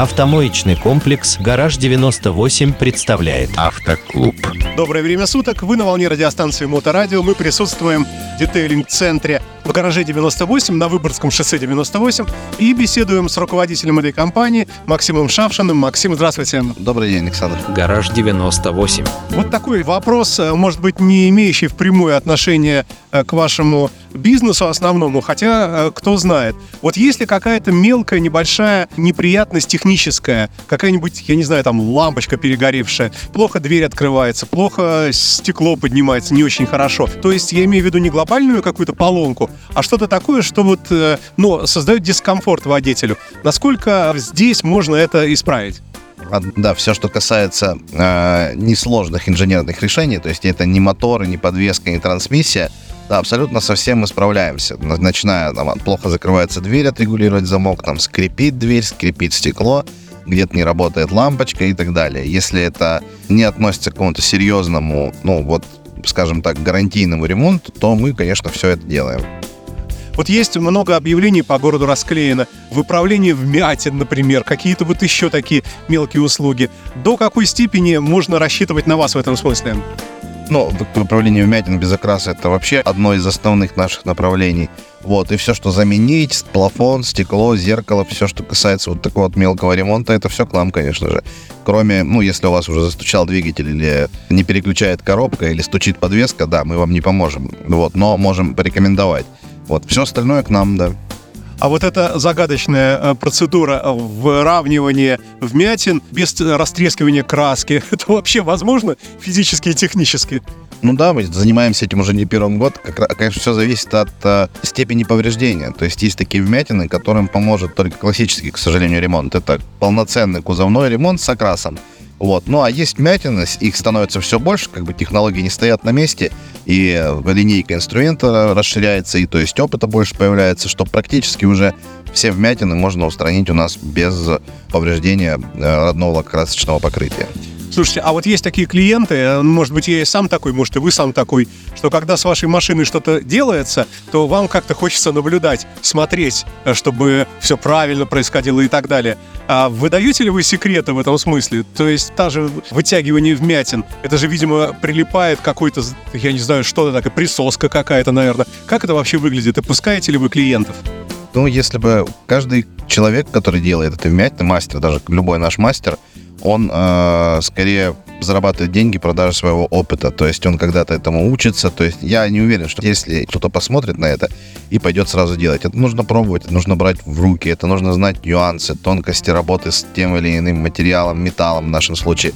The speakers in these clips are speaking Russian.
Автомоечный комплекс «Гараж 98» представляет Автоклуб. Доброе время суток. Вы на волне радиостанции Моторадио. Мы присутствуем в детейлинг-центре в гараже 98 на Выборгском шоссе 98 и беседуем с руководителем этой компании Максимом Шавшиным. Максим, здравствуйте. Добрый день, Александр. «Гараж 98». Вот такой вопрос, э, может быть, не имеющий впрямую отношения э, к вашему бизнесу основному, хотя э, кто знает. Вот если какая-то мелкая, небольшая неприятность техническая, какая-нибудь, я не знаю, там лампочка перегоревшая, плохо дверь открывается, плохо стекло поднимается не очень хорошо. То есть я имею в виду не глобальную какую-то поломку, а что-то такое, что вот, ну, создает дискомфорт водителю. Насколько здесь можно это исправить? А, Да, все, что касается э, несложных инженерных решений, то есть это не моторы, не подвеска, не трансмиссия, да, абсолютно со всем мы справляемся. На- Начиная, там, плохо закрывается дверь, отрегулировать замок, там, скрипит дверь, скрипит стекло, где-то не работает лампочка и так далее. Если это не относится к какому-то серьезному, ну, вот, скажем так, гарантийному ремонту, то мы, конечно, все это делаем. Вот есть много объявлений по городу расклеено. Выправление вмятин, например, какие-то вот еще такие мелкие услуги. До какой степени можно рассчитывать на вас в этом смысле? Ну, управление вмятин без окраса это вообще одно из основных наших направлений. Вот, и все, что заменить, плафон, стекло, зеркало, все, что касается вот такого вот мелкого ремонта, это все к нам, конечно же. Кроме, ну, если у вас уже застучал двигатель или не переключает коробка, или стучит подвеска, да, мы вам не поможем. Вот, но можем порекомендовать. Вот, все остальное к нам, да. А вот эта загадочная э, процедура выравнивания вмятин без э, растрескивания краски, это вообще возможно физически и технически? Ну да, мы занимаемся этим уже не первый год. Как, конечно, все зависит от э, степени повреждения. То есть есть такие вмятины, которым поможет только классический, к сожалению, ремонт. Это полноценный кузовной ремонт с окрасом. Вот. Ну а есть вмятины, их становится все больше, как бы технологии не стоят на месте, и э, линейка инструмента расширяется, и то есть опыта больше появляется, что практически уже все вмятины можно устранить у нас без повреждения э, родного лакокрасочного покрытия. Слушайте, а вот есть такие клиенты, э, может быть, я и сам такой, может, и вы сам такой, что когда с вашей машиной что-то делается, то вам как-то хочется наблюдать, смотреть, э, чтобы все правильно происходило и так далее. А выдаете ли вы секреты в этом смысле? То есть та же вытягивание вмятин, это же, видимо, прилипает какой-то, я не знаю, что-то такое, присоска какая-то, наверное. Как это вообще выглядит? И пускаете ли вы клиентов? Ну, если бы каждый человек, который делает это вмятины, мастер, даже любой наш мастер, он э, скорее зарабатывает деньги продажи своего опыта. То есть он когда-то этому учится. То есть я не уверен, что если кто-то посмотрит на это и пойдет сразу делать, это нужно пробовать, это нужно брать в руки, это нужно знать нюансы, тонкости работы с тем или иным материалом, металлом в нашем случае.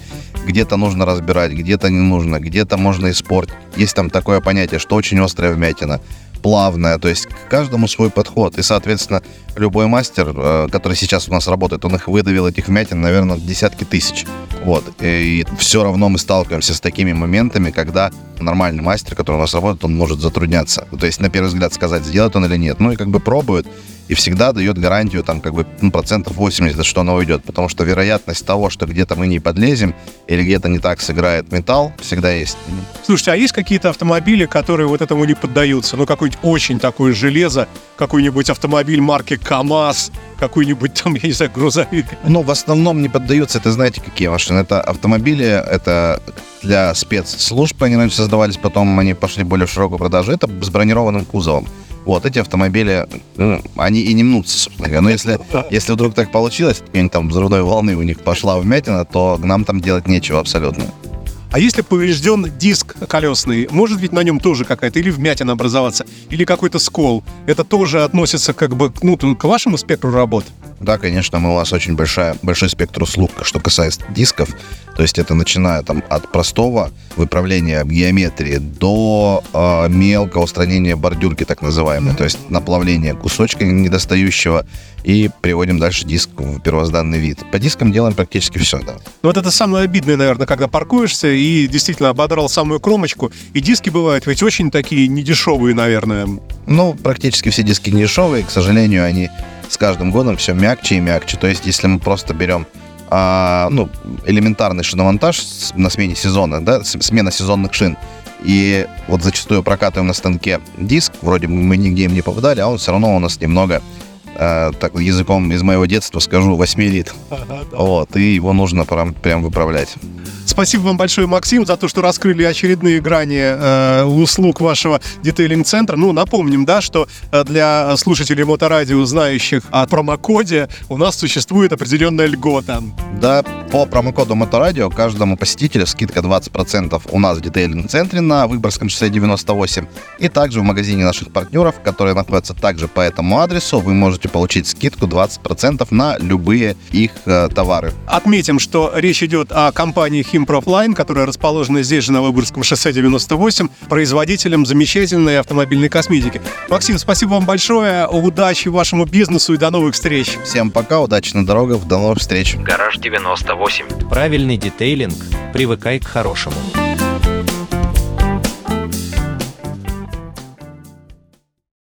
Где-то нужно разбирать, где-то не нужно, где-то можно испортить. Есть там такое понятие, что очень острая вмятина плавная, то есть к каждому свой подход. И, соответственно, любой мастер, э, который сейчас у нас работает, он их выдавил, этих вмятин, наверное, десятки тысяч. Вот. И все равно мы сталкиваемся с такими моментами, когда нормальный мастер, который у нас работает, он может затрудняться. То есть, на первый взгляд, сказать, сделает он или нет. Ну и как бы пробует, и всегда дает гарантию, там, как бы, ну, процентов 80, что оно уйдет. Потому что вероятность того, что где-то мы не подлезем, или где-то не так сыграет металл, всегда есть. Слушайте, а есть какие-то автомобили, которые вот этому не поддаются? Ну, какое-нибудь очень такое железо, какой-нибудь автомобиль марки КАМАЗ, какой-нибудь там, я не знаю, грузовик. Ну, в основном не поддаются, это знаете, какие машины? Это автомобили, это для спецслужб они раньше создавались, потом они пошли более в широкую продажу. Это с бронированным кузовом. Вот, эти автомобили, ну, они и не мнутся, собственно говоря. Но если, если вдруг так получилось, там взрывной волны у них пошла вмятина, то нам там делать нечего абсолютно. А если поврежден диск колесный, может ведь на нем тоже какая-то или вмятина образоваться, или какой-то скол? Это тоже относится как бы ну, к вашему спектру работ? Да, конечно, мы у нас очень большая, большой спектр услуг, что касается дисков. То есть это начиная там от простого выправления геометрии до э, мелкого устранения бордюрки, так называемой, то есть наплавления кусочка недостающего и приводим дальше диск в первозданный вид. По дискам делаем практически все, да. Ну, вот это самое обидное, наверное, когда паркуешься и действительно ободрал самую кромочку. И диски бывают ведь очень такие недешевые, наверное. Ну, практически все диски не дешевые, к сожалению, они с каждым годом все мягче и мягче. То есть, если мы просто берем а, ну, элементарный шиномонтаж на смене сезона, да, смена сезонных шин, и вот зачастую прокатываем на станке диск, вроде бы мы нигде им не попадали, а он все равно у нас немного э, так, языком из моего детства скажу, восьмерит. Вот, и его нужно прям, прям выправлять. Спасибо вам большое, Максим, за то, что раскрыли очередные грани э, услуг вашего детейлинг-центра. Ну, напомним, да, что э, для слушателей моторадио, знающих о промокоде, у нас существует определенная льгота. Да, по промокоду Моторадио каждому посетителю скидка 20% у нас в детейлинг-центре на Выборгском шоссе 98. И также в магазине наших партнеров, которые находятся также по этому адресу, вы можете получить скидку 20% на любые их э, товары. Отметим, что речь идет о компании Химпрофлайн, которая расположена здесь же на Выборгском шоссе 98, производителем замечательной автомобильной косметики. Максим, спасибо вам большое, удачи вашему бизнесу и до новых встреч. Всем пока, удачи на дорогах, до новых встреч. Гараж 98. Правильный детейлинг. Привыкай к хорошему.